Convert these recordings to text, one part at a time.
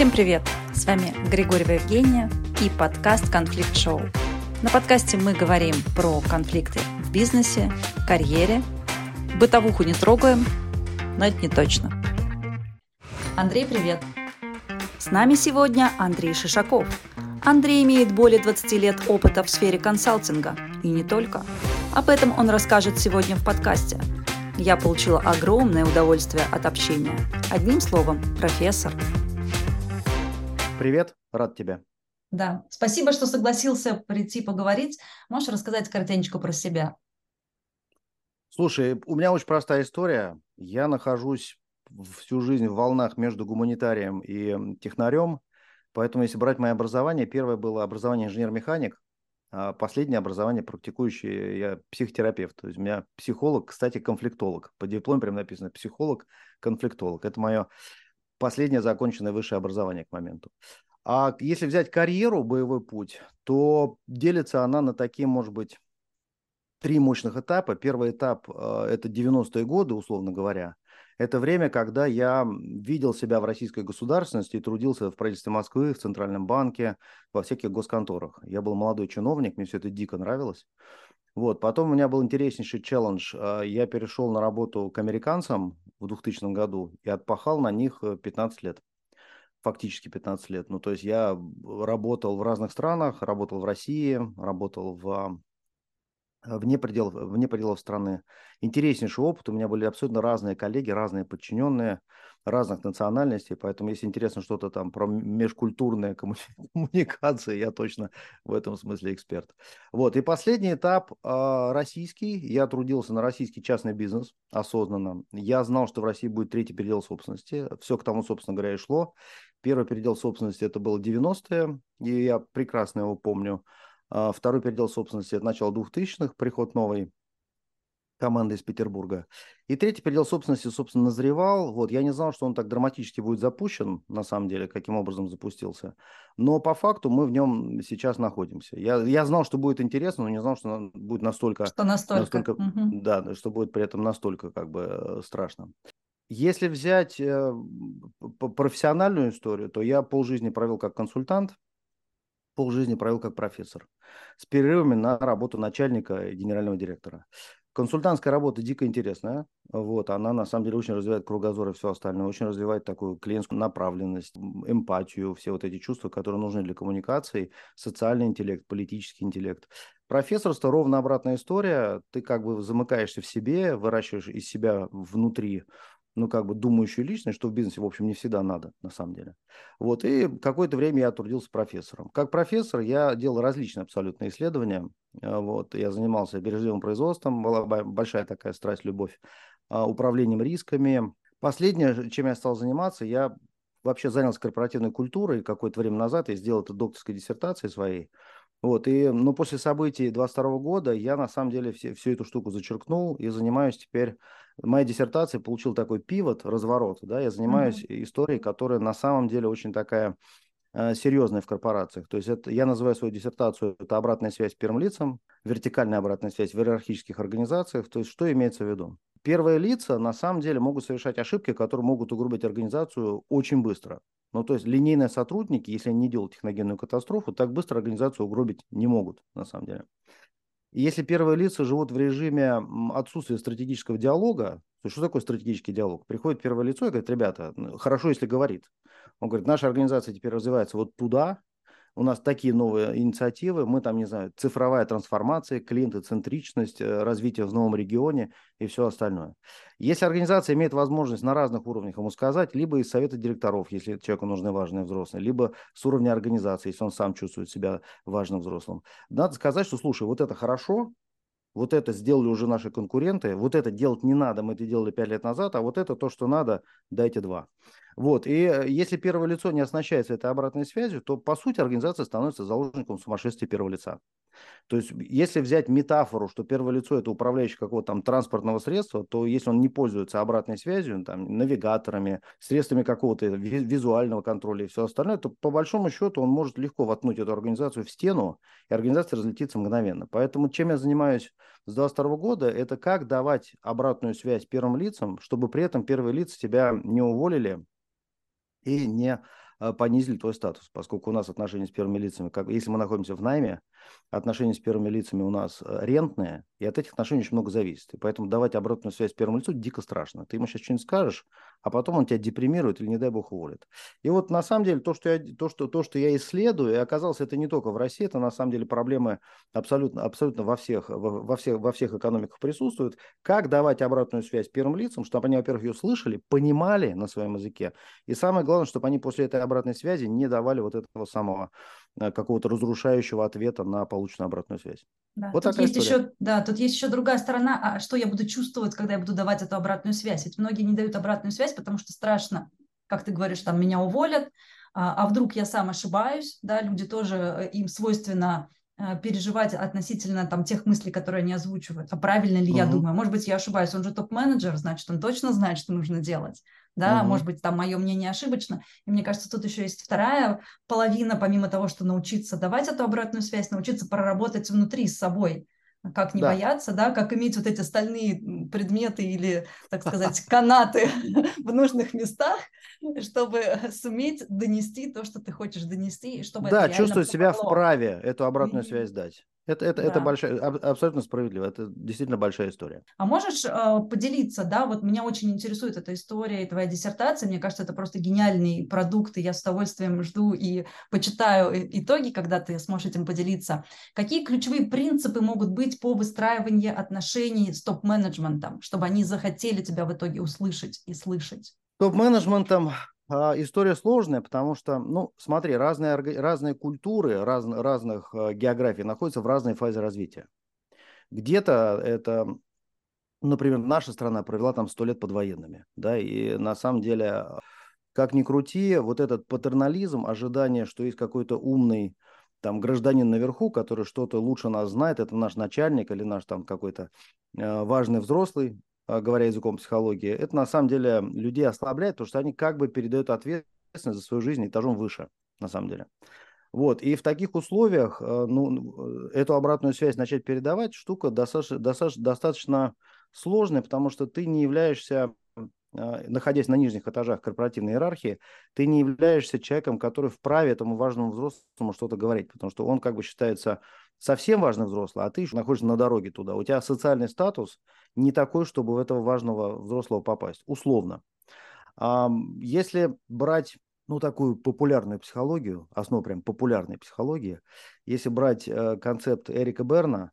Всем привет! С вами Григорьева Евгения и подкаст «Конфликт Шоу». На подкасте мы говорим про конфликты в бизнесе, карьере. Бытовуху не трогаем, но это не точно. Андрей, привет! С нами сегодня Андрей Шишаков. Андрей имеет более 20 лет опыта в сфере консалтинга. И не только. Об этом он расскажет сегодня в подкасте. Я получила огромное удовольствие от общения. Одним словом, профессор. Привет, рад тебя. Да, спасибо, что согласился прийти поговорить. Можешь рассказать коротенько про себя? Слушай, у меня очень простая история. Я нахожусь всю жизнь в волнах между гуманитарием и технарем. Поэтому, если брать мое образование, первое было образование инженер-механик, а последнее образование практикующий я психотерапевт. То есть у меня психолог, кстати, конфликтолог. По дипломе прям написано психолог, конфликтолог. Это мое последнее законченное высшее образование к моменту. А если взять карьеру, боевой путь, то делится она на такие, может быть, три мощных этапа. Первый этап э, – это 90-е годы, условно говоря. Это время, когда я видел себя в российской государственности и трудился в правительстве Москвы, в Центральном банке, во всяких госконторах. Я был молодой чиновник, мне все это дико нравилось. Вот. Потом у меня был интереснейший челлендж. А, я перешел на работу к американцам в 2000 году и отпахал на них 15 э, лет. Фактически 15 лет. Ну, то есть я работал в разных странах, работал в России, работал в Э, вне пределов, вне пределов страны. Интереснейший опыт. У меня были абсолютно разные коллеги, разные подчиненные, разных национальностей. Поэтому, если интересно что-то там про межкультурные коммуникации, я точно в этом смысле эксперт. Вот. И последний этап э, российский. Я трудился на российский частный бизнес осознанно. Я знал, что в России будет третий передел собственности. Все к тому, собственно говоря, и шло. Первый передел собственности это было 90-е, и я прекрасно его помню. А, второй передел собственности – это начало 2000-х, приход новой команды из Петербурга. И третий передел собственности, собственно, назревал. Вот, я не знал, что он так драматически будет запущен, на самом деле, каким образом запустился. Но по факту мы в нем сейчас находимся. Я, я знал, что будет интересно, но не знал, что будет настолько... Что настолько. настолько угу. Да, что будет при этом настолько как бы э, страшно. Если взять э, профессиональную историю, то я полжизни провел как консультант – полжизни провел как профессор, с перерывами на работу начальника и генерального директора. Консультантская работа дико интересная. Вот, она на самом деле очень развивает кругозор и все остальное, очень развивает такую клиентскую направленность, эмпатию, все вот эти чувства, которые нужны для коммуникации, социальный интеллект, политический интеллект. Профессорство ровно обратная история. Ты как бы замыкаешься в себе, выращиваешь из себя внутри ну, как бы думающую личность, что в бизнесе, в общем, не всегда надо, на самом деле. Вот, и какое-то время я трудился профессором. Как профессор я делал различные абсолютно исследования. Э, вот, я занимался бережливым производством, была большая такая страсть, любовь, а, управлением рисками. Последнее, чем я стал заниматься, я вообще занялся корпоративной культурой какое-то время назад, я сделал это докторской диссертацией своей. Вот, и, ну, после событий 22 года я, на самом деле, все, всю эту штуку зачеркнул и занимаюсь теперь моя диссертация получил такой пивот, разворот, да, я занимаюсь mm-hmm. историей, которая на самом деле очень такая э, серьезная в корпорациях. То есть это, я называю свою диссертацию, это обратная связь первым лицам, вертикальная обратная связь в иерархических организациях. То есть что имеется в виду? Первые лица на самом деле могут совершать ошибки, которые могут угробить организацию очень быстро. Ну, то есть линейные сотрудники, если они не делают техногенную катастрофу, так быстро организацию угробить не могут, на самом деле. Если первые лица живут в режиме отсутствия стратегического диалога, то что такое стратегический диалог? Приходит первое лицо и говорит, ребята, хорошо, если говорит. Он говорит, наша организация теперь развивается вот туда, у нас такие новые инициативы, мы там, не знаю, цифровая трансформация, клиентоцентричность, э, развитие в новом регионе и все остальное. Если организация имеет возможность на разных уровнях ему сказать, либо из совета директоров, если человеку нужны важные взрослые, либо с уровня организации, если он сам чувствует себя важным взрослым, надо сказать, что, слушай, вот это хорошо, вот это сделали уже наши конкуренты, вот это делать не надо, мы это делали пять лет назад, а вот это то, что надо, дайте два. Вот. И э, если первое лицо не оснащается этой обратной связью, то, по сути, организация становится заложником сумасшествия первого лица. То есть, если взять метафору, что первое лицо – это управляющий какого-то там транспортного средства, то если он не пользуется обратной связью, там, навигаторами, средствами какого-то визуального контроля и все остальное, то, по большому счету, он может легко воткнуть эту организацию в стену, и организация разлетится мгновенно. Поэтому, чем я занимаюсь с 2022 года, это как давать обратную связь первым лицам, чтобы при этом первые лица тебя не уволили, и не понизили твой статус, поскольку у нас отношения с первыми лицами, как, если мы находимся в найме, отношения с первыми лицами у нас э, рентные, и от этих отношений очень много зависит. И поэтому давать обратную связь первому лицу дико страшно. Ты ему сейчас что-нибудь скажешь, а потом он тебя депримирует или, не дай бог, уволит. И вот на самом деле то, что я, то, что, то, что я исследую, и оказалось, это не только в России, это на самом деле проблемы абсолютно, абсолютно во, всех, во, во, всех, во всех экономиках присутствуют. Как давать обратную связь первым лицам, чтобы они, во-первых, ее слышали, понимали на своем языке, и самое главное, чтобы они после этой обратной связи не давали вот этого самого э, какого-то разрушающего ответа на полученную обратную связь. Да, вот тут есть еще, да, тут есть еще другая сторона, а что я буду чувствовать, когда я буду давать эту обратную связь? Ведь многие не дают обратную связь, потому что страшно, как ты говоришь, там меня уволят, а, а вдруг я сам ошибаюсь, да, люди тоже, э, им свойственно э, переживать относительно там тех мыслей, которые они озвучивают. А правильно ли угу. я думаю? Может быть, я ошибаюсь. Он же топ-менеджер, значит, он точно знает, что нужно делать. Да, угу. может быть, там мое мнение ошибочно. И мне кажется, тут еще есть вторая половина, помимо того, что научиться давать эту обратную связь, научиться проработать внутри с собой как не да. бояться, да, как иметь вот эти стальные предметы или, так сказать, канаты в нужных местах, чтобы суметь донести то, что ты хочешь донести, и чтобы да, чувствовать себя вправе эту обратную связь дать. Это, это, да. это большая, абсолютно справедливо, это действительно большая история. А можешь э, поделиться, да, вот меня очень интересует эта история и твоя диссертация, мне кажется, это просто гениальный продукт, и я с удовольствием жду и почитаю итоги, когда ты сможешь этим поделиться. Какие ключевые принципы могут быть по выстраиванию отношений с топ-менеджментом, чтобы они захотели тебя в итоге услышать и слышать? Топ-менеджментом история сложная, потому что, ну, смотри, разные, разные культуры раз, разных а, географий находятся в разной фазе развития. Где-то это, например, наша страна провела там сто лет под военными, да, и на самом деле, как ни крути, вот этот патернализм, ожидание, что есть какой-то умный там гражданин наверху, который что-то лучше нас знает, это наш начальник или наш там какой-то э, важный взрослый, а, говоря языком психологии, это на самом деле людей ослабляет, потому что они как бы передают ответственность за свою жизнь этажом выше, на самом деле. Вот, и в таких условиях э, ну, э, эту обратную связь начать передавать, штука достаточно, достаточно, достаточно сложная, потому что ты не являешься, а, находясь на нижних этажах корпоративной иерархии, ты не являешься человеком, который вправе этому важному взрослому что-то говорить, потому что он как бы считается совсем важный взрослый, а ты еще находишься на дороге туда. У тебя социальный статус не такой, чтобы в этого важного взрослого попасть, условно. Если брать ну, такую популярную психологию, основу прям популярной психологии, если брать э, концепт Эрика Берна,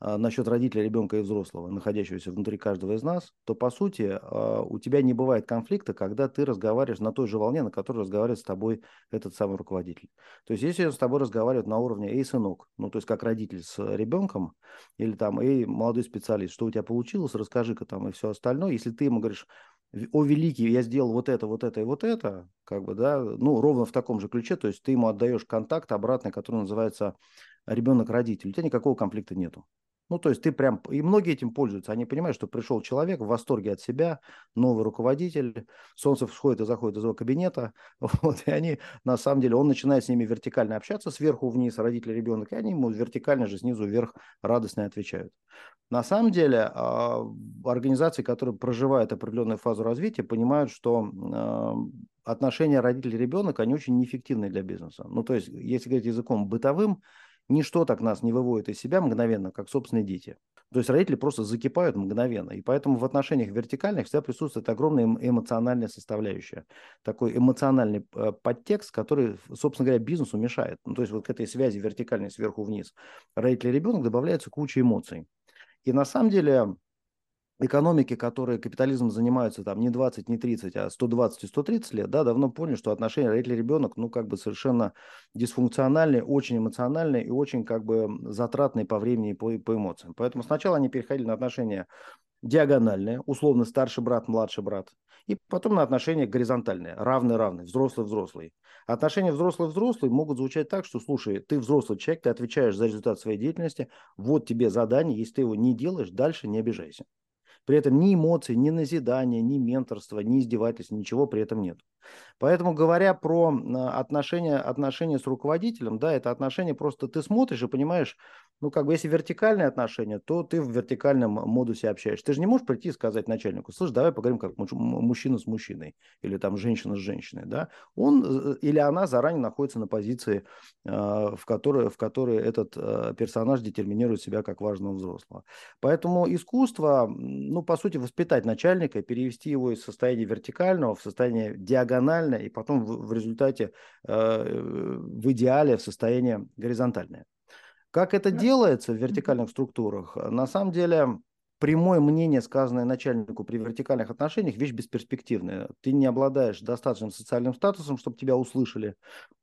насчет родителя, ребенка и взрослого, находящегося внутри каждого из нас, то по сути а, у тебя не бывает конфликта, когда ты разговариваешь на той же волне, на которой разговаривает с тобой этот самый руководитель. То есть если он с тобой разговаривает на уровне «эй, сынок», ну то есть как родитель с ребенком, или там «эй, молодой специалист, что у тебя получилось, расскажи-ка там и все остальное», если ты ему говоришь о, великий, я сделал вот это, вот это и вот это, как бы, да, ну, ровно в таком же ключе, то есть ты ему отдаешь контакт обратный, который называется ребенок-родитель, у тебя никакого конфликта нету. Ну, то есть ты прям, и многие этим пользуются, они понимают, что пришел человек в восторге от себя, новый руководитель, солнце всходит и заходит из его кабинета, вот, и они, на самом деле, он начинает с ними вертикально общаться, сверху вниз, родители, ребенок, и они ему вертикально же снизу вверх радостно отвечают. На самом деле, а, организации, которые проживают определенную фазу развития, понимают, что а, отношения родитель-ребенок, они очень неэффективны для бизнеса. Ну, то есть, если говорить языком бытовым, Ничто так нас не выводит из себя мгновенно, как собственные дети. То есть родители просто закипают мгновенно. И поэтому в отношениях вертикальных всегда присутствует огромная эмоциональная составляющая. Такой эмоциональный э, подтекст, который, собственно говоря, бизнесу мешает. Ну, то есть вот к этой связи вертикальной сверху вниз родители и ребенок добавляется куча эмоций. И на самом деле экономики, которые капитализмом занимаются там не 20, не 30, а 120 и 130 лет, да, давно поняли, что отношения родитель-ребенок, ну, как бы совершенно дисфункциональные, очень эмоциональные и очень, как бы, затратные по времени и по, по эмоциям. Поэтому сначала они переходили на отношения диагональные, условно старший брат, младший брат, и потом на отношения горизонтальные, равный-равный, взрослый-взрослый. Отношения взрослый-взрослый могут звучать так, что, слушай, ты взрослый человек, ты отвечаешь за результат своей деятельности, вот тебе задание, если ты его не делаешь, дальше не обижайся. При этом ни эмоций, ни назидания, ни менторства, ни издевательств, ничего при этом нет. Поэтому, говоря про отношения, отношения с руководителем, да, это отношения просто ты смотришь и понимаешь, ну, как бы, если вертикальные отношения, то ты в вертикальном модусе общаешься. Ты же не можешь прийти и сказать начальнику, слушай, давай поговорим как мужчина с мужчиной или там женщина с женщиной, да. Он э, или она заранее находится на позиции, э, в которой, в которой этот э, персонаж детерминирует себя как важного взрослого. Поэтому искусство, ну, по сути, воспитать начальника, перевести его из состояния вертикального в состояние диагональное, и потом в, в результате, в идеале, в состояние горизонтальное. Как это делается в вертикальных структурах? На самом деле прямое мнение, сказанное начальнику при вертикальных отношениях, вещь бесперспективная. Ты не обладаешь достаточным социальным статусом, чтобы тебя услышали.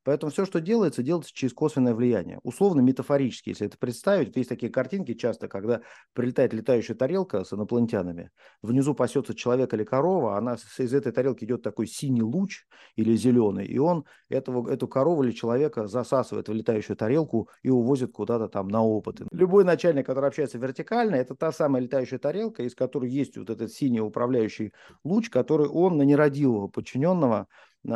Поэтому все, что делается, делается через косвенное влияние. Условно, метафорически, если это представить, есть такие картинки часто, когда прилетает летающая тарелка с инопланетянами, внизу пасется человек или корова, она из этой тарелки идет такой синий луч или зеленый, и он этого, эту корову или человека засасывает в летающую тарелку и увозит куда-то там на опыты. Любой начальник, который общается вертикально, это та самая летающая тарелка, из которой есть вот этот синий управляющий луч, который он на нерадивого подчиненного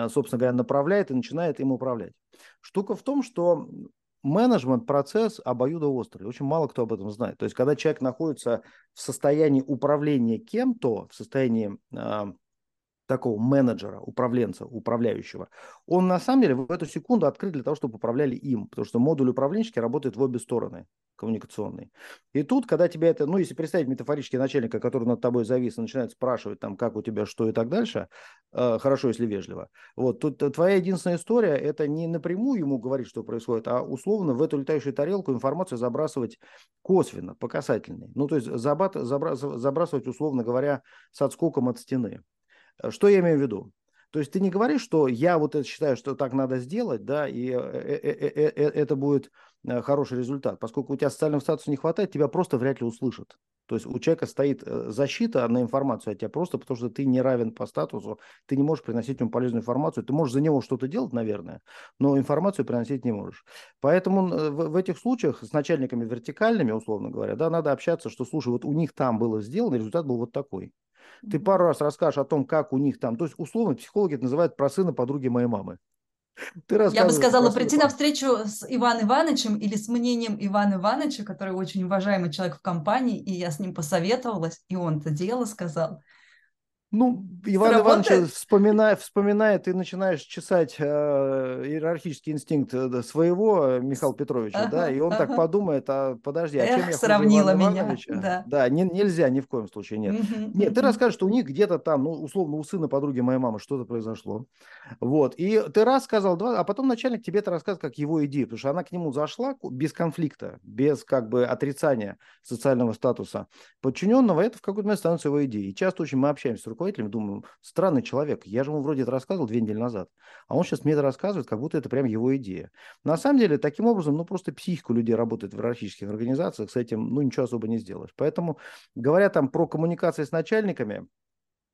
собственно говоря, направляет и начинает им управлять. Штука в том, что менеджмент-процесс обоюдоострый. Очень мало кто об этом знает. То есть, когда человек находится в состоянии управления кем-то, в состоянии э, такого менеджера, управленца, управляющего, он на самом деле в эту секунду открыт для того, чтобы управляли им. Потому что модуль управленческий работает в обе стороны коммуникационный. И тут, когда тебя это, ну, если представить метафорически начальника, который над тобой завис и начинает спрашивать, там, как у тебя, что и так дальше, э, хорошо, если вежливо, вот, тут твоя единственная история, это не напрямую ему говорить, что происходит, а условно в эту летающую тарелку информацию забрасывать косвенно, по касательной. Ну, то есть забат, забра, забрасывать, условно говоря, с отскоком от стены. Что я имею в виду? То есть ты не говоришь, что я вот это считаю, что так надо сделать, да, и э, э, э, это будет хороший результат. Поскольку у тебя социального статуса не хватает, тебя просто вряд ли услышат. То есть у человека стоит защита на информацию от тебя просто потому, что ты не равен по статусу, ты не можешь приносить ему полезную информацию. Ты можешь за него что-то делать, наверное, но информацию приносить не можешь. Поэтому в, в этих случаях с начальниками вертикальными, условно говоря, да, надо общаться, что, слушай, вот у них там было сделано, результат был вот такой. Ты пару раз расскажешь о том, как у них там, то есть условно психологи это называют про сына подруги моей мамы. Ты Я бы сказала прийти на встречу с Иваном Ивановичем или с мнением Ивана Ивановича, который очень уважаемый человек в компании, и я с ним посоветовалась, и он это дело сказал. Ну, Иван? Иванович, вспоминая, вспоминая, ты начинаешь чесать э, иерархический инстинкт э, своего Михаила Петровича, ага, да, и он ага. так подумает, а подожди, а Эх, чем я сравнила Ивана меня, Ивановича? Да, да не, нельзя, ни в коем случае нет. Угу, нет, угу. ты расскажешь, что у них где-то там, ну, условно, у сына подруги моей мамы что-то произошло, вот, и ты раз сказал, два, а потом начальник тебе это рассказывает как его идею, потому что она к нему зашла без конфликта, без как бы отрицания социального статуса подчиненного, это в какой-то момент становится его идеей. И часто очень мы общаемся с руководителем, думаю, странный человек, я же ему вроде это рассказывал две недели назад, а он сейчас мне это рассказывает, как будто это прям его идея. На самом деле, таким образом, ну, просто психику людей работает в иерархических организациях, с этим, ну, ничего особо не сделаешь. Поэтому, говоря там про коммуникации с начальниками,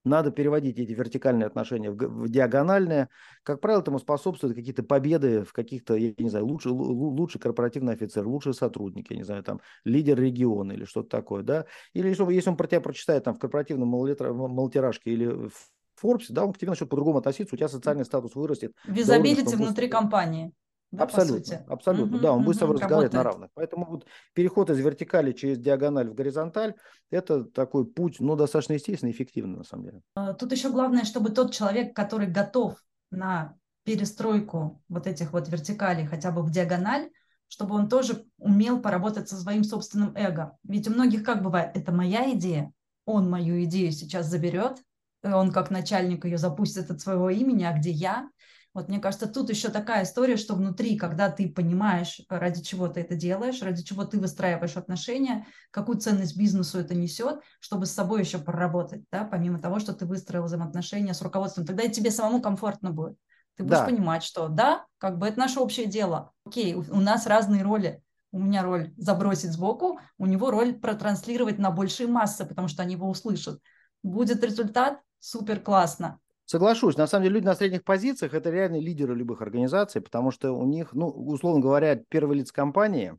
надо переводить эти вертикальные отношения в, диагональные. Как правило, этому способствуют какие-то победы в каких-то, я не знаю, лучший, лучший корпоративный офицер, лучший сотрудник, я не знаю, там, лидер региона или что-то такое, да. Или если, если он про тебя прочитает там в корпоративном малотиражке или в Forbes, да, он к тебе начнет по-другому относиться, у тебя социальный статус вырастет. Визабилити внутри компании. Да, абсолютно, абсолютно, угу, да, он будет угу, разговаривать на равных. Поэтому вот переход из вертикали через диагональ в горизонталь – это такой путь, ну, достаточно естественный и эффективный на самом деле. А, тут еще главное, чтобы тот человек, который готов на перестройку вот этих вот вертикалей хотя бы в диагональ, чтобы он тоже умел поработать со своим собственным эго. Ведь у многих как бывает, это моя идея, он мою идею сейчас заберет, он как начальник ее запустит от своего имени, а где я? Вот мне кажется, тут еще такая история, что внутри, когда ты понимаешь, ради чего ты это делаешь, ради чего ты выстраиваешь отношения, какую ценность бизнесу это несет, чтобы с собой еще проработать, да, помимо того, что ты выстроил взаимоотношения с руководством, тогда и тебе самому комфортно будет. Ты будешь да. понимать, что да, как бы это наше общее дело. Окей, у, у нас разные роли. У меня роль забросить сбоку, у него роль протранслировать на большие массы, потому что они его услышат. Будет результат, супер классно. Соглашусь. На самом деле люди на средних позициях – это реальные лидеры любых организаций, потому что у них, ну, условно говоря, первый лиц компании,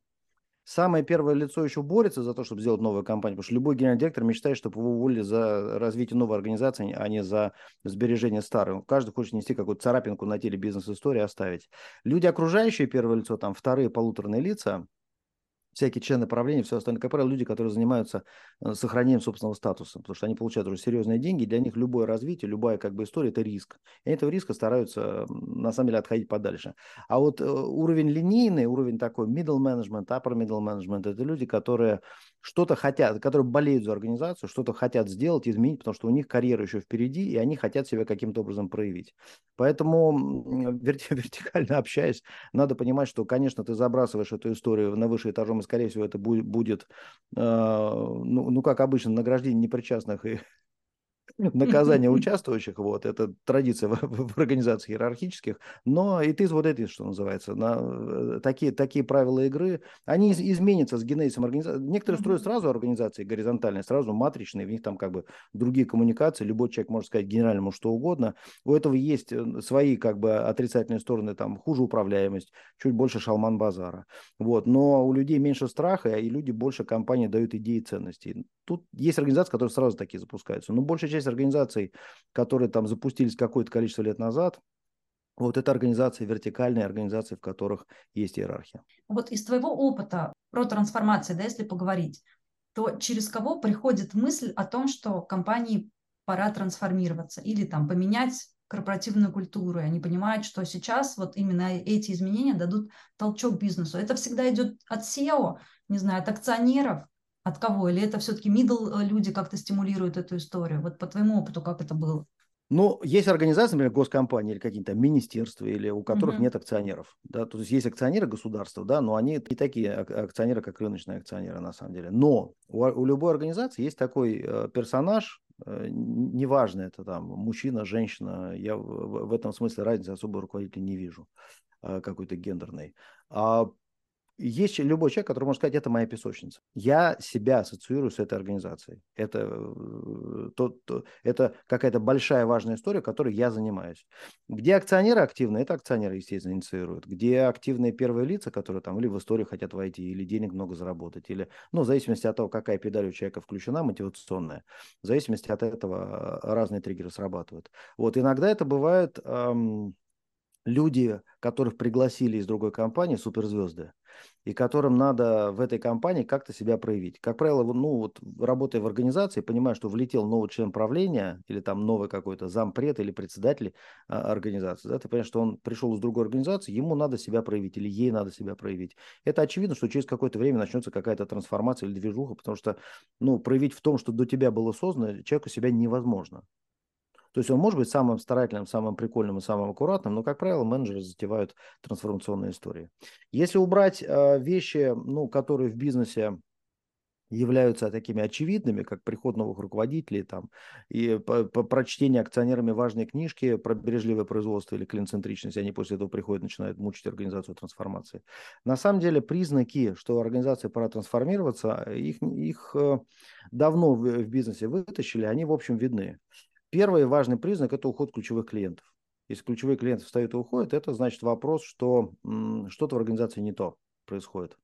самое первое лицо еще борется за то, чтобы сделать новую компанию, потому что любой генеральный директор мечтает, чтобы его уволили за развитие новой организации, а не за сбережение старой. Каждый хочет нести какую-то царапинку на теле бизнес-истории оставить. Люди, окружающие первое лицо, там вторые полуторные лица, всякие члены правления, все остальное, как правило, люди, которые занимаются э, сохранением собственного статуса, потому что они получают уже серьезные деньги, для них любое развитие, любая как бы история – это риск. И этого риска стараются, на самом деле, отходить подальше. А вот э, уровень линейный, уровень такой middle management, upper middle management – это люди, которые что-то хотят, которые болеют за организацию, что-то хотят сделать, изменить, потому что у них карьера еще впереди, и они хотят себя каким-то образом проявить. Поэтому вертикально общаясь, надо понимать, что, конечно, ты забрасываешь эту историю на высший этажом, и, скорее всего, это будет, э, ну, ну, как обычно, награждение непричастных и наказание участвующих, вот, это традиция в, в организациях иерархических, но и ты вот это, что называется, на, э, такие, такие правила игры, они из, изменятся с генезисом организации. Некоторые строят сразу организации горизонтальные, сразу матричные, в них там как бы другие коммуникации, любой человек может сказать генеральному что угодно, у этого есть э, свои как бы отрицательные стороны, там хуже управляемость, чуть больше шалман-базара, вот, но у людей меньше страха, и люди больше компании дают идеи и ценностей. Тут есть организации, которые сразу такие запускаются, но большая часть организаций, которые там запустились какое-то количество лет назад, вот это организации, вертикальные организации, в которых есть иерархия. Вот из твоего опыта про трансформацию, да, если поговорить, то через кого приходит мысль о том, что компании пора трансформироваться или там поменять корпоративную культуру, и они понимают, что сейчас вот именно эти изменения дадут толчок бизнесу. Это всегда идет от SEO, не знаю, от акционеров, от кого? Или это все-таки middle э, люди как-то стимулируют эту историю? Вот по твоему опыту, как это было? Ну, есть организации, например, госкомпании или какие-то министерства, или у которых uh-huh. нет акционеров. Да? То есть есть акционеры государства, да, но они не такие акционеры, как рыночные акционеры на самом деле. Но у, у любой организации есть такой э, персонаж, э, неважно, это там мужчина, женщина, я в, в этом смысле разницы особо руководителя не вижу э, какой-то гендерной. А есть любой человек, который может сказать, это моя песочница. Я себя ассоциирую с этой организацией. Это, э, то, то, это какая-то большая важная история, которой я занимаюсь. Где акционеры активны, это акционеры, естественно, инициируют. Где активные первые лица, которые там или в историю хотят войти, или денег много заработать, или, ну, в зависимости от того, какая педаль у человека включена, мотивационная, в зависимости от этого э, разные триггеры срабатывают. Вот иногда это бывает эм, люди, которых пригласили из другой компании, суперзвезды, и которым надо в этой компании как-то себя проявить. Как правило, ну вот работая в организации, понимая, что влетел новый член правления или там новый какой-то зампред или председатель а, организации, да, ты понимаешь, что он пришел из другой организации, ему надо себя проявить или ей надо себя проявить. Это очевидно, что через какое-то время начнется какая-то трансформация или движуха, потому что, ну, проявить в том, что до тебя было создано, человеку себя невозможно. То есть он может быть самым старательным, самым прикольным и самым аккуратным, но, как правило, менеджеры затевают трансформационные истории. Если убрать э, вещи, ну, которые в бизнесе являются такими очевидными, как приход новых руководителей там, и по, по прочтение акционерами важной книжки про бережливое производство или клиент-центричность, они после этого приходят, начинают мучить организацию трансформации. На самом деле признаки, что организация пора трансформироваться, их, их э, давно в, в бизнесе вытащили, они, в общем, видны. Первый важный признак – это уход ключевых клиентов. Если ключевые клиенты встают и уходят, это значит вопрос, что что-то в организации не то происходит.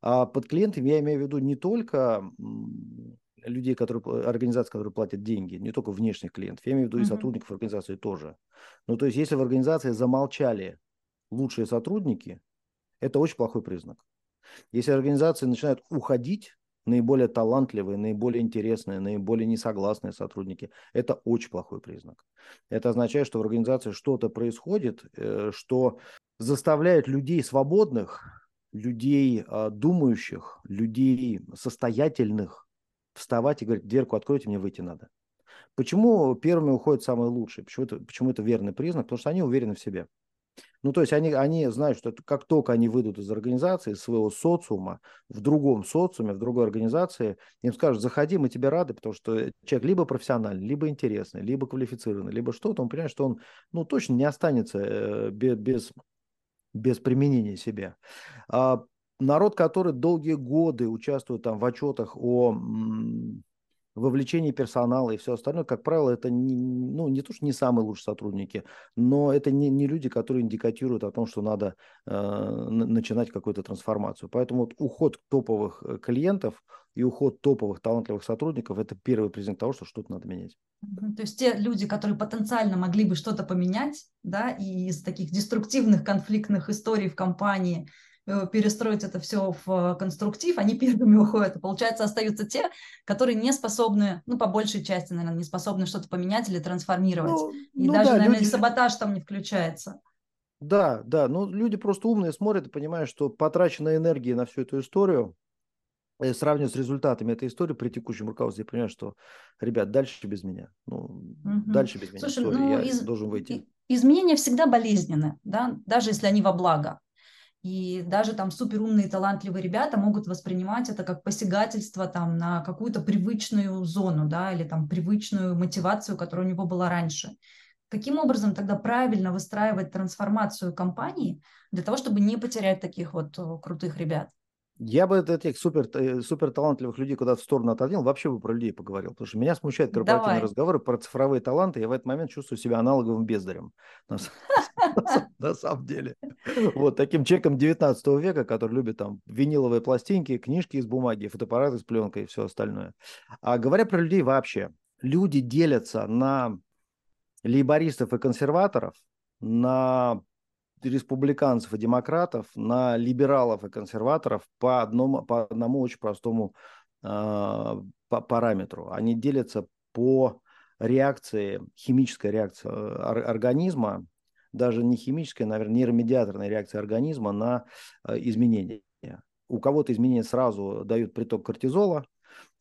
А под клиентами я имею в виду не только людей, которые, организации, которые платят деньги, не только внешних клиентов, я имею в виду и сотрудников организации тоже. Ну, то есть, если в организации замолчали лучшие сотрудники, это очень плохой признак. Если организации начинают уходить, наиболее талантливые, наиболее интересные, наиболее несогласные сотрудники. Это очень плохой признак. Это означает, что в организации что-то происходит, э, что заставляет людей свободных, людей а, думающих, людей состоятельных вставать и говорить, дверку откройте, мне выйти надо. Почему первыми уходят самые лучшие? Почему это, почему это верный признак? Потому что они уверены в себе. Ну, то есть они, они знают, что как только они выйдут из организации, из своего социума, в другом социуме, в другой организации, им скажут, заходи, мы тебе рады, потому что человек либо профессиональный, либо интересный, либо квалифицированный, либо что-то, он понимает, что он, ну, точно не останется э, без, без, без применения себя. А народ, который долгие годы участвует там в отчетах о вовлечение персонала и все остальное, как правило, это не, ну, не то, что не самые лучшие сотрудники, но это не, не люди, которые индикатируют о том, что надо э, начинать какую-то трансформацию. Поэтому вот уход топовых э, клиентов и уход топовых талантливых сотрудников – это первый признак того, что что-то надо менять. То есть те люди, которые потенциально могли бы что-то поменять, да, и из таких деструктивных конфликтных историй в компании перестроить это все в конструктив, они первыми уходят. И получается, остаются те, которые не способны, ну, по большей части, наверное, не способны что-то поменять или трансформировать. Ну, и ну, даже, да, наверное, люди... саботаж там не включается. Да, да, ну люди просто умные смотрят и понимают, что потраченная энергия на всю эту историю, и сравнивая с результатами этой истории при текущем руководстве, я понимаю, что, ребят, дальше без меня. Ну, угу. дальше без меня. Слушай, Sorry, ну, я из, должен выйти. Изменения всегда болезненны, да, даже если они во благо. И даже там суперумные, талантливые ребята могут воспринимать это как посягательство там на какую-то привычную зону, да, или там привычную мотивацию, которая у него была раньше. Каким образом тогда правильно выстраивать трансформацию компании для того, чтобы не потерять таких вот э, крутых ребят? Я бы этих супер, э, супер талантливых людей куда-то в сторону отодвинул, вообще бы про людей поговорил, потому что меня смущают корпоративные Давай. разговоры про цифровые таланты, я в этот момент чувствую себя аналоговым бездарем, на самом деле. Вот таким человеком 19 века, который любит там виниловые пластинки, книжки из бумаги, фотоаппараты с пленкой и все остальное. А говоря про людей вообще, люди делятся на лейбористов и консерваторов, на республиканцев и демократов на либералов и консерваторов по одному, по одному очень простому э, по параметру. Они делятся по реакции, химической реакции э, организма, даже не химическая, наверное, нейромедиаторная реакция организма на э, изменения. У кого-то изменения сразу дают приток кортизола,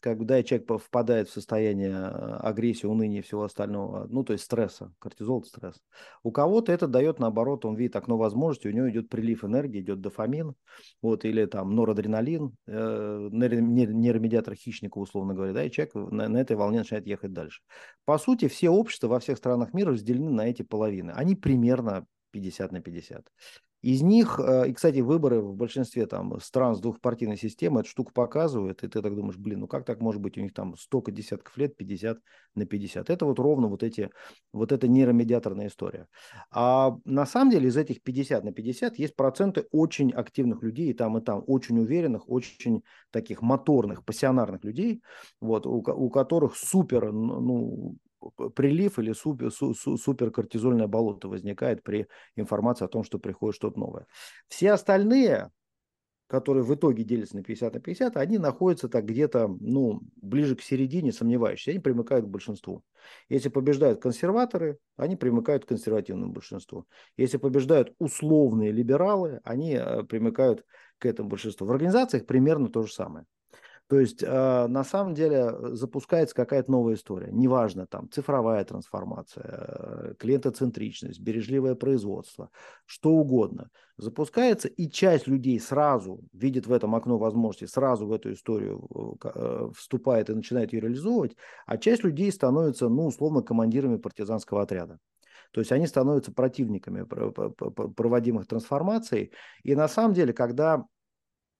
когда человек впадает в состояние э, агрессии, уныния и всего остального, ну, то есть стресса, кортизол – стресс. У кого-то это дает, наоборот, он видит окно возможностей, у него идет прилив энергии, идет дофамин, вот, или там норадреналин, э, нейромедиатор хищника, условно говоря, да, и человек на, на этой волне начинает ехать дальше. По сути, все общества во всех странах мира разделены на эти половины. Они примерно 50 на 50. Из них, э, и, кстати, выборы в большинстве там стран с двухпартийной системой эту штуку показывают, и ты так думаешь, блин, ну как так может быть у них там столько десятков лет, 50 на 50. Это вот ровно вот эти, вот эта нейромедиаторная история. А на самом деле из этих 50 на 50 есть проценты очень активных людей, и там, и там, очень уверенных, очень таких моторных, пассионарных людей, вот, у, у которых супер, ну, прилив или супер, су, су, суперкортизольное болото возникает при информации о том, что приходит что-то новое. Все остальные, которые в итоге делятся на 50 на 50, они находятся так где-то, ну, ближе к середине, сомневающиеся, они примыкают к большинству. Если побеждают консерваторы, они примыкают к консервативному большинству. Если побеждают условные либералы, они э, примыкают к этому большинству. В организациях примерно то же самое. То есть э, на самом деле запускается какая-то новая история. Неважно, там цифровая трансформация, э, клиентоцентричность, бережливое производство, что угодно. Запускается, и часть людей сразу видит в этом окно возможностей, сразу в эту историю э, вступает и начинает ее реализовывать, а часть людей становится, ну, условно, командирами партизанского отряда. То есть они становятся противниками проводимых трансформаций. И на самом деле, когда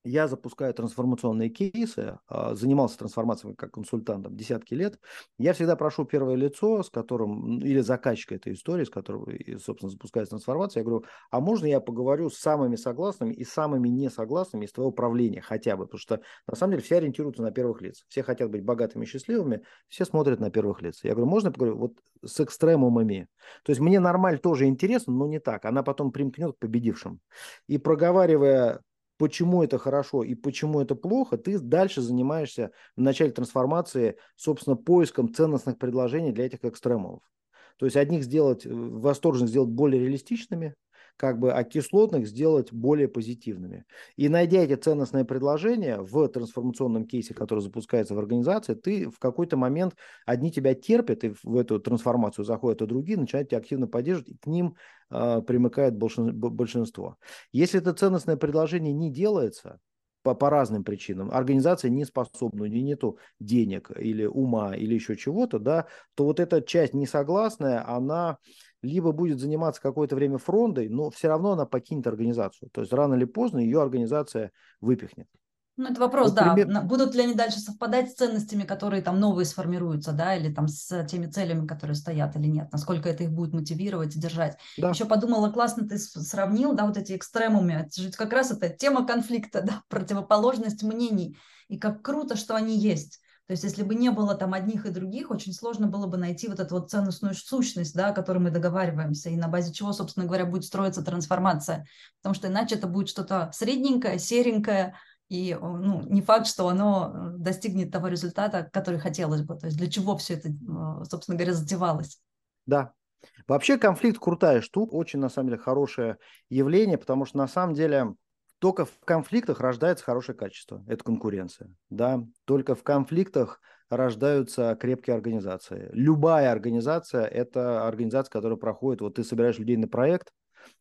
я запускаю трансформационные кейсы, а, занимался трансформацией как консультантом десятки лет. Я всегда прошу первое лицо, с которым, или заказчика этой истории, с которым, собственно, запускается трансформация. Я говорю, а можно я поговорю с самыми согласными и самыми несогласными из твоего управления хотя бы? Потому что, на самом деле, все ориентируются на первых лиц. Все хотят быть богатыми и счастливыми, все смотрят на первых лиц. Я говорю, можно я поговорю вот с экстремумами? То есть мне нормаль тоже интересно, но не так. Она потом примкнет к победившим. И проговаривая почему это хорошо и почему это плохо, ты дальше занимаешься в начале трансформации, собственно, поиском ценностных предложений для этих экстремумов. То есть одних сделать, э, восторженных сделать более реалистичными, как бы, а кислотных сделать более позитивными. И найдя эти ценностные предложения в трансформационном кейсе, который запускается в организации, ты в какой-то момент, одни тебя терпят, и в эту трансформацию заходят, а другие начинают тебя активно поддерживать, и к ним э, примыкает большинство. Если это ценностное предложение не делается, по, по разным причинам, организация не способна, у нее нету денег или ума или еще чего-то, да, то вот эта часть несогласная, она либо будет заниматься какое-то время фрондой, но все равно она покинет организацию. То есть рано или поздно ее организация выпихнет. Ну, это вопрос, вот да. Пример... Будут ли они дальше совпадать с ценностями, которые там новые сформируются, да, или там с теми целями, которые стоят или нет? Насколько это их будет мотивировать и держать? Да. Еще подумала, классно ты сравнил, да, вот эти экстремумы. Это же как раз это тема конфликта, да, противоположность мнений. И как круто, что они есть. То есть если бы не было там одних и других, очень сложно было бы найти вот эту вот ценностную сущность, да, о которой мы договариваемся, и на базе чего, собственно говоря, будет строиться трансформация. Потому что иначе это будет что-то средненькое, серенькое, и ну, не факт, что оно э, достигнет того результата, который хотелось бы. То есть для чего все это, собственно говоря, затевалось. Да. Вообще конфликт крутая штука, очень на самом деле хорошее явление, потому что на самом деле только в конфликтах рождается хорошее качество. Это конкуренция. Да? Только в конфликтах рождаются крепкие организации. Любая организация – это организация, которая проходит, вот ты собираешь людей на проект,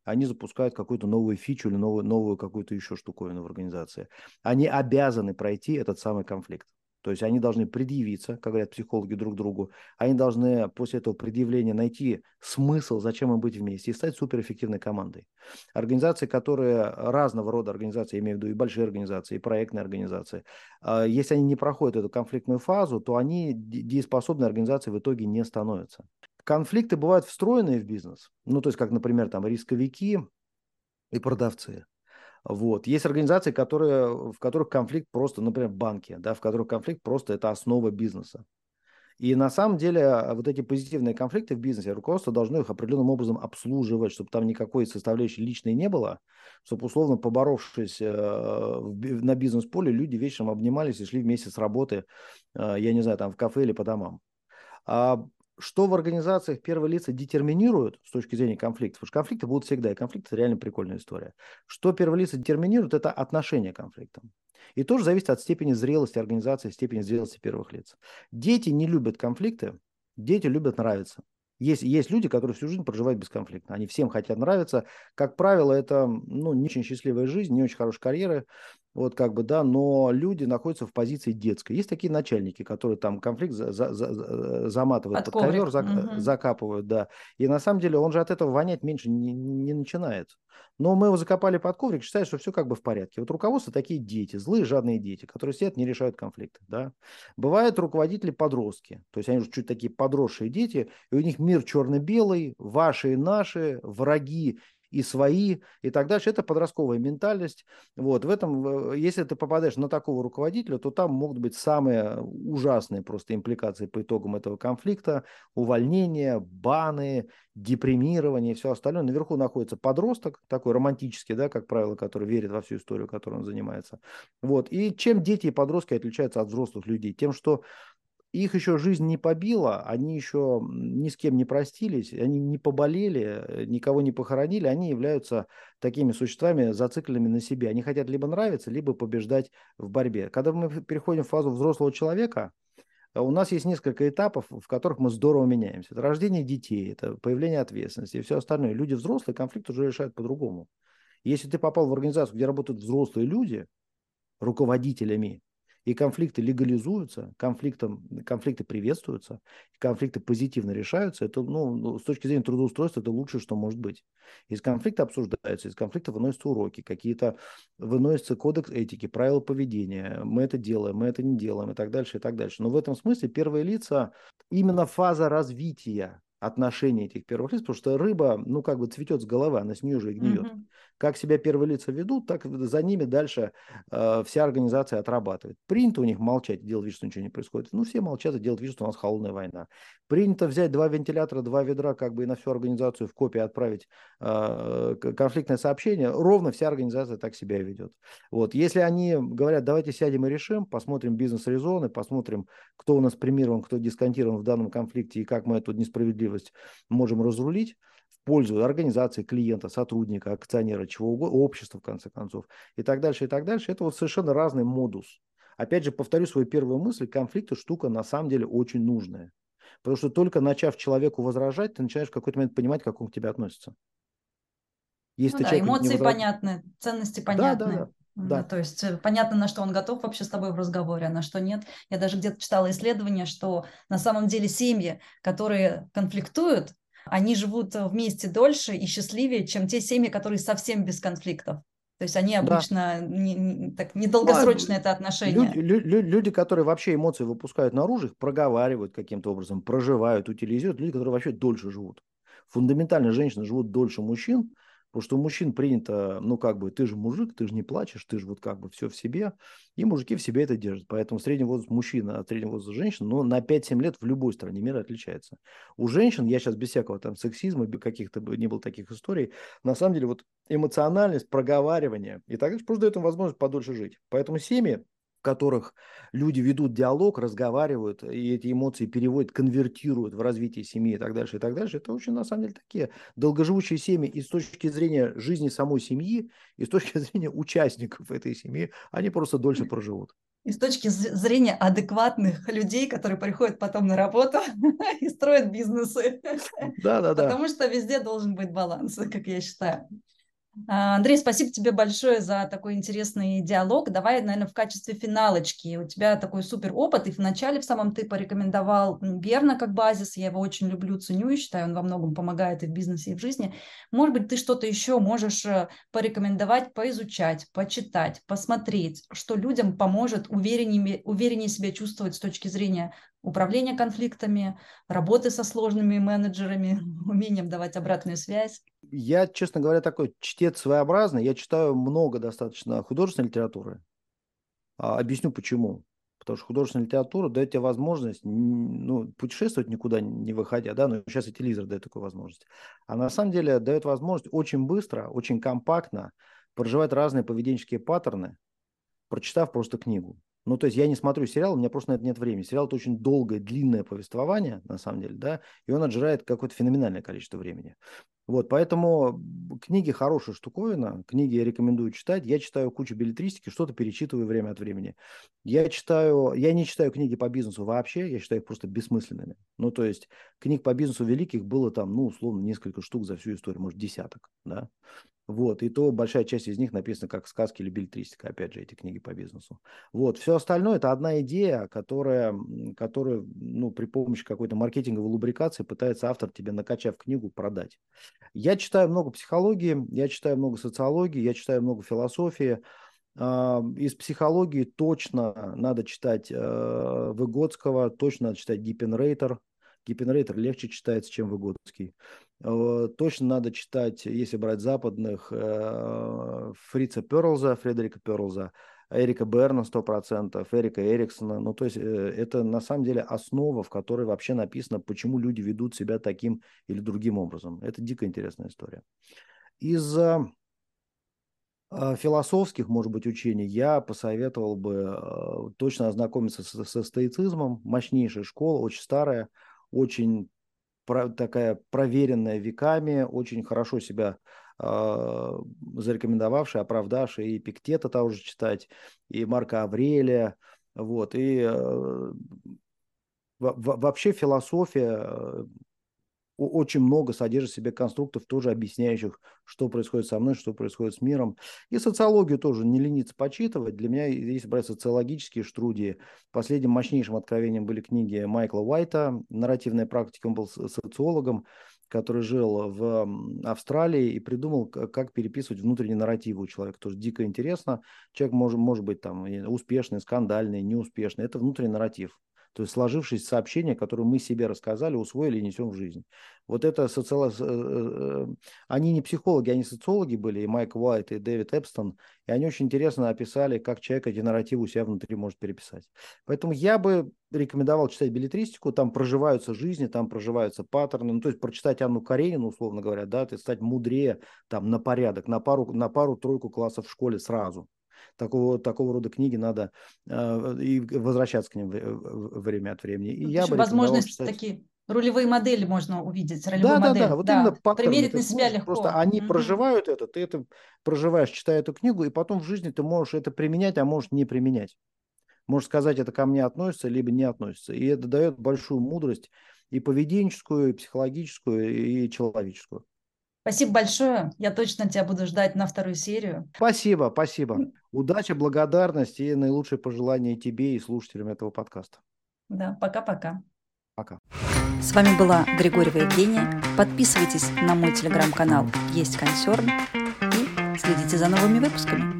они запускают какую-то новую фичу или новую, новую какую-то еще штуковину в организации. Они обязаны пройти этот самый конфликт. То есть они должны предъявиться, как говорят психологи друг другу, они должны после этого предъявления найти смысл, зачем им быть вместе, и стать суперэффективной командой. Организации, которые разного рода организации, я имею в виду и большие организации, и проектные организации, а, если они не проходят эту конфликтную фазу, то они дееспособной организацией в итоге не становятся. Конфликты бывают встроенные в бизнес, ну то есть как, например, там рисковики и продавцы. Вот. Есть организации, которые, в которых конфликт просто, например, банки, да, в которых конфликт просто это основа бизнеса. И на самом деле а, вот эти позитивные конфликты в бизнесе, руководство должно их определенным образом обслуживать, чтобы там никакой составляющей личной не было, чтобы условно поборовшись э, на бизнес-поле, люди вечером обнимались и шли вместе с работы, э, я не знаю, там в кафе или по домам. А что в организациях первые лица детерминируют с точки зрения конфликтов, потому что конфликты будут всегда, и конфликты – это реально прикольная история. Что первые лица детерминируют – это отношение к конфликтам. И тоже зависит от степени зрелости организации, степени зрелости первых лиц. Дети не любят конфликты, дети любят нравиться. Есть, есть люди, которые всю жизнь проживают бесконфликтно. Они всем хотят нравиться. Как правило, это ну, не очень счастливая жизнь, не очень хорошая карьера. Вот как бы, да, но люди находятся в позиции детской. Есть такие начальники, которые там конфликт за, за, за, заматывают под, под ковер, за, угу. закапывают, да. И на самом деле он же от этого вонять меньше не, не начинает. Но мы его закопали под коврик, считают, что все как бы в порядке. Вот руководство такие дети, злые, жадные дети, которые сидят, не решают конфликты, да. Бывают руководители подростки, то есть они уже чуть такие подросшие дети, и у них мир черно-белый, ваши и наши, враги и свои, и так дальше. Это подростковая ментальность. Вот, в этом, если ты попадаешь на такого руководителя, то там могут быть самые ужасные просто импликации по итогам этого конфликта, увольнения, баны, депримирование и все остальное. Наверху находится подросток, такой романтический, да, как правило, который верит во всю историю, которой он занимается. Вот. И чем дети и подростки отличаются от взрослых людей? Тем, что их еще жизнь не побила, они еще ни с кем не простились, они не поболели, э, никого не похоронили, они являются такими существами, зацикленными на себе. Они хотят либо нравиться, либо побеждать в борьбе. Когда мы переходим в фазу взрослого человека, э, у нас есть несколько этапов, в которых мы здорово меняемся. Это рождение детей, это появление ответственности и все остальное. Люди взрослые конфликт уже решают по-другому. Если ты попал в организацию, где работают взрослые люди, руководителями, и конфликты легализуются, конфликтом, конфликты приветствуются, конфликты позитивно решаются, это, ну, ну, с точки зрения трудоустройства, это лучшее, что может быть. Из конфликта обсуждается, из конфликта выносятся уроки, какие-то выносятся кодекс этики, правила поведения, мы это делаем, мы это не делаем и так дальше, и так дальше. Но в этом смысле первые лица, именно фаза развития отношения этих первых лиц, потому что рыба, ну, как бы цветет с головы, она с нее же и гниет. Mm-hmm. Как себя первые лица ведут, так за ними дальше э, вся организация отрабатывает. Принято у них молчать, делать вид, что ничего не происходит. Ну, все молчат и делают вид, что у нас холодная война. Принято взять два вентилятора, два ведра, как бы и на всю организацию в копии отправить э, конфликтное сообщение. Ровно вся организация так себя и ведет. Вот. Если они говорят, давайте сядем и решим, посмотрим бизнес-резоны, посмотрим, кто у нас премирован, кто дисконтирован в данном конфликте и как мы эту несправедливость справедливость можем разрулить в пользу организации, клиента, сотрудника, акционера, чего угодно, общества, в конце концов, и так дальше, и так дальше. Это вот совершенно разный модус. Опять же, повторю свою первую мысль, конфликты штука на самом деле очень нужная. Потому что только начав человеку возражать, ты начинаешь в какой-то момент понимать, как он к тебе относится. Если ну да, эмоции возраж... понятны, ценности понятны. Да, да, да. Да. то есть э, понятно, на что он готов вообще с тобой в разговоре, а на что нет. Я даже где-то читала исследование, что на самом деле семьи, которые конфликтуют, они живут э, вместе дольше и счастливее, чем те семьи, которые совсем без конфликтов. То есть они обычно да. не, не, так недолгосрочное а, это отношение. Люди, люди, люди, которые вообще эмоции выпускают наружу, их проговаривают каким-то образом, проживают, утилизируют, люди, которые вообще дольше живут. Фундаментально женщины живут дольше мужчин, Потому что у мужчин принято, ну, как бы, ты же мужик, ты же не плачешь, ты же вот как бы все в себе. И мужики в себе это держат. Поэтому средний возраст мужчины от среднего возраста женщин, ну, на 5-7 лет в любой стране мира отличается. У женщин, я сейчас без всякого там сексизма, каких-то не было таких историй, на самом деле вот эмоциональность, проговаривание и так далее просто дает им возможность подольше жить. Поэтому семьи в которых люди ведут диалог, разговаривают, и эти эмоции переводят, конвертируют в развитие семьи и так дальше, и так дальше, это очень, на самом деле, такие долгоживущие семьи и с точки зрения жизни самой семьи, и с точки зрения участников этой семьи, они просто дольше проживут. И с точки зрения адекватных людей, которые приходят потом на работу и строят бизнесы. Да, да, да. Потому что везде должен быть баланс, как я считаю. А, Андрей, спасибо тебе большое за такой интересный диалог. Давай, наверное, в качестве финалочки. У тебя такой супер опыт, и вначале в самом ты порекомендовал Берна как базис. Я его очень люблю, ценю и считаю, он во многом помогает и в бизнесе, и в жизни. Может быть, ты что-то еще можешь э, порекомендовать, поизучать, почитать, посмотреть, что людям поможет увереннее, увереннее себя чувствовать с точки зрения управления конфликтами, работы со сложными менеджерами, умением давать обратную связь. Я, честно говоря, такой чтец своеобразный. Я читаю много достаточно художественной литературы. А, объясню почему. Потому что художественная литература дает тебе возможность ну, путешествовать никуда не выходя, да, но сейчас и телевизор дает такую возможность. А на самом деле дает возможность очень быстро, очень компактно проживать разные поведенческие паттерны, прочитав просто книгу. Ну, то есть я не смотрю сериал, у меня просто на это нет времени. Сериал – это очень долгое, длинное повествование, на самом деле, да, и он отжирает какое-то феноменальное количество времени. Вот, поэтому книги хорошая штуковина, книги я рекомендую читать. Я читаю кучу билетристики, что-то перечитываю время от времени. Я читаю, я не читаю книги по бизнесу вообще, я считаю их просто бессмысленными. Ну, то есть книг по бизнесу великих было там, ну, условно, несколько штук за всю историю, может, десяток, да. Вот, и то большая часть из них написана как сказки или билетристика, опять же, эти книги по бизнесу. Вот, все остальное – это одна идея, которая, которую, ну, при помощи какой-то маркетинговой лубрикации пытается автор тебе, накачав книгу, продать. Я читаю много психологии, я читаю много социологии, я читаю много философии. А, из психологии точно надо читать э, Выгодского, точно надо читать Гиппенрейтер, Гиппенрейтер легче читается, чем Выгодский. Э, точно надо читать, если брать западных, э, Фрица Перлза, Фредерика Перлза, Эрика Берна 100%, Эрика Эриксона. Ну, то есть э, это на самом деле основа, в которой вообще написано, почему люди ведут себя таким или другим образом. Это дико интересная история. Из философских, может быть, учений я посоветовал бы точно ознакомиться со, со стоицизмом. Мощнейшая школа, очень старая, очень такая проверенная веками, очень хорошо себя э, зарекомендовавшая, оправдавшая и Пиктета того же читать, и Марка Аврелия, вот, и э, вообще философия очень много содержит в себе конструктов, тоже объясняющих, что происходит со мной, что происходит с миром. И социологию тоже не лениться почитывать. Для меня, если брать социологические студии, последним мощнейшим откровением были книги Майкла Уайта «Нарративная практика». Он был социологом, который жил в Австралии и придумал, как переписывать внутренние нарративы у человека. Тоже дико интересно. Человек может, может быть там успешный, скандальный, неуспешный. Это внутренний нарратив. То есть сложившись сообщения, которые мы себе рассказали, усвоили и несем в жизнь. Вот это социолог... Э, э, они не психологи, они социологи были, и Майк Уайт, и Дэвид Эпстон, и они очень интересно описали, как человек эти нарративы у себя внутри может переписать. Поэтому я бы рекомендовал читать билетристику, там проживаются жизни, там проживаются паттерны, ну, то есть прочитать Анну Каренину, условно говоря, да, ты стать мудрее там на порядок, на пару, на пару-тройку классов в школе сразу такого, такого рода книги надо э, и возвращаться к ним время от времени. И я бы возможность читать... такие рулевые модели можно увидеть, ролевую да, модель. Да, да, вот да. именно паттерны. Примерить на себя легко. Просто они mm проживают это, ты это проживаешь, читая эту книгу, и потом в жизни ты можешь это применять, а можешь не применять. Можешь сказать, это ко мне относится, либо не относится. И это дает большую мудрость и поведенческую, и психологическую, и человеческую. Спасибо большое. Я точно тебя буду ждать на вторую серию. Спасибо, спасибо. Удачи, благодарность и наилучшие пожелания тебе и слушателям этого подкаста. Да, пока-пока. Пока. С вами была Григорьева Евгения. Подписывайтесь на мой телеграм-канал «Есть консерн» и следите за новыми выпусками.